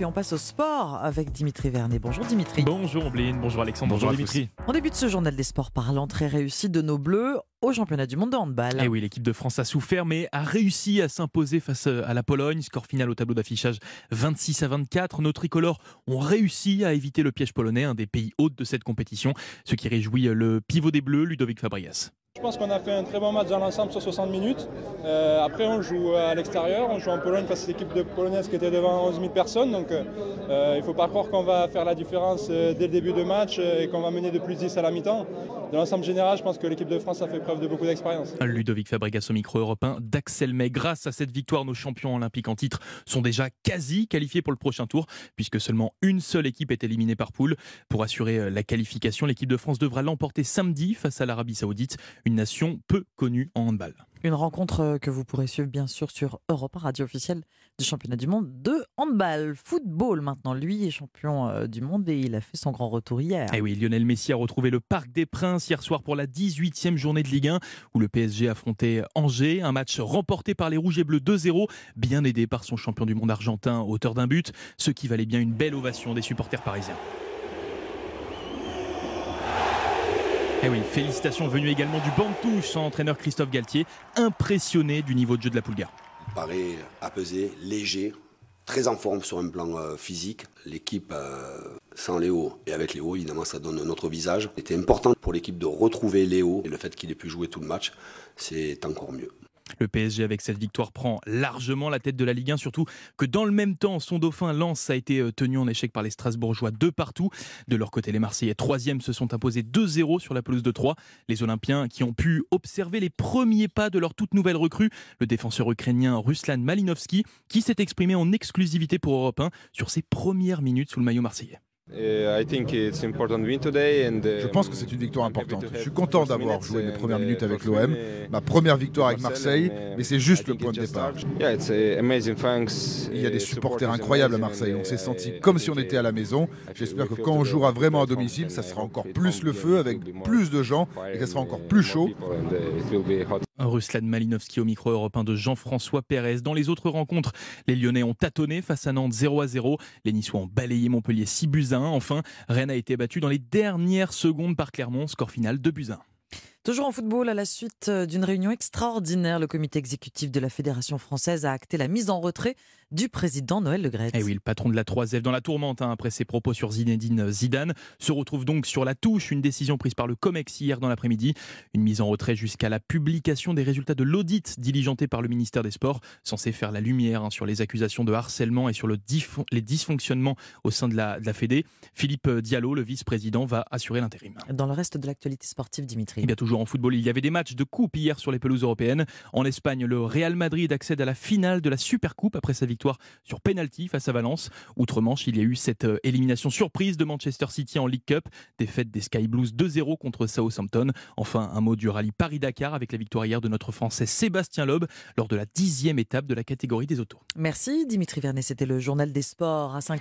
et on passe au sport avec Dimitri Vernet. Bonjour Dimitri. Bonjour Ombline, bonjour Alexandre, bonjour, Dimitri. On débute ce journal des sports par l'entrée réussie de nos Bleus au championnat du monde de handball. Et eh oui, l'équipe de France a souffert mais a réussi à s'imposer face à la Pologne. Score final au tableau d'affichage 26 à 24. Nos tricolores ont réussi à éviter le piège polonais, un des pays hôtes de cette compétition, ce qui réjouit le pivot des Bleus, Ludovic Fabrias. Je pense qu'on a fait un très bon match dans l'ensemble sur 60 minutes. Euh, après, on joue à l'extérieur, on joue en Pologne face à l'équipe de polonaise qui était devant 11 000 personnes. Donc, euh, il ne faut pas croire qu'on va faire la différence euh, dès le début de match et qu'on va mener de plus 10 à la mi-temps. Dans l'ensemble général, je pense que l'équipe de France a fait d'expérience. Ludovic Fabregas au micro européen d'Axel May. Grâce à cette victoire, nos champions olympiques en titre sont déjà quasi qualifiés pour le prochain tour, puisque seulement une seule équipe est éliminée par poule. Pour assurer la qualification, l'équipe de France devra l'emporter samedi face à l'Arabie Saoudite une nation peu connue en handball. Une rencontre euh, que vous pourrez suivre bien sûr sur Europe, radio officielle du championnat du monde de handball. Football maintenant, lui est champion euh, du monde et il a fait son grand retour hier. Et eh oui, Lionel Messi a retrouvé le Parc des Princes hier soir pour la 18e journée de Ligue 1 où le PSG affrontait Angers. Un match remporté par les Rouges et Bleus 2-0, bien aidé par son champion du monde argentin, auteur d'un but, ce qui valait bien une belle ovation des supporters parisiens. Félicitations venues également du banc de touche, son entraîneur Christophe Galtier, impressionné du niveau de jeu de la Poulga. Il paraît apaisé, léger, très en forme sur un plan euh, physique. L'équipe euh, sans Léo et avec Léo, évidemment, ça donne un autre visage. C'était important pour l'équipe de retrouver Léo et le fait qu'il ait pu jouer tout le match, c'est encore mieux. Le PSG avec cette victoire prend largement la tête de la Ligue 1, surtout que dans le même temps, son dauphin Lens a été euh, tenu en échec par les Strasbourgeois de partout. De leur côté, les Marseillais troisième se sont imposés 2-0 sur la pelouse de 3. Les Olympiens qui ont pu observer les premiers pas de leur toute nouvelle recrue, le défenseur ukrainien Ruslan Malinovski, qui s'est exprimé en exclusivité pour Europe 1 sur ses premières minutes sous le maillot marseillais. Uh, Je pense que c'est une victoire importante. Je suis content d'avoir joué mes premières minutes avec l'OM, ma première victoire avec Marseille, mais c'est juste le point de départ. Il y a des supporters incroyables à Marseille. On s'est senti comme si on était à la maison. J'espère que quand on jouera vraiment à domicile, ça sera encore plus le feu avec plus de gens et ça sera encore plus chaud. Ruslan Malinowski au micro européen de Jean-François Pérez. Dans les autres rencontres, les Lyonnais ont tâtonné face à Nantes 0 à 0. Les Niçois ont balayé Montpellier 6 buts à 1. Enfin, Rennes a été battu dans les dernières secondes par Clermont, score final 2 buts à 1. Toujours en football, à la suite d'une réunion extraordinaire, le comité exécutif de la Fédération française a acté la mise en retrait du président Noël Le Gret. Eh oui, le patron de la 3F dans la tourmente hein, après ses propos sur Zinedine Zidane se retrouve donc sur la touche. Une décision prise par le COMEX hier dans l'après-midi. Une mise en retrait jusqu'à la publication des résultats de l'audit diligenté par le ministère des Sports, censé faire la lumière hein, sur les accusations de harcèlement et sur le les dysfonctionnements au sein de la, de la Fédé. Philippe Diallo, le vice-président, va assurer l'intérim. Dans le reste de l'actualité sportive, Dimitri. Eh bien, toujours en football, il y avait des matchs de coupe hier sur les pelouses européennes. En Espagne, le Real Madrid accède à la finale de la Supercoupe après sa victoire sur penalty face à Valence. Outre-Manche, il y a eu cette euh, élimination surprise de Manchester City en League Cup, défaite des Sky Blues 2-0 contre Southampton. Enfin, un mot du rallye Paris-Dakar avec la victoire hier de notre Français Sébastien Loeb lors de la dixième étape de la catégorie des autos. Merci Dimitri Vernet, c'était le journal des sports à 5h.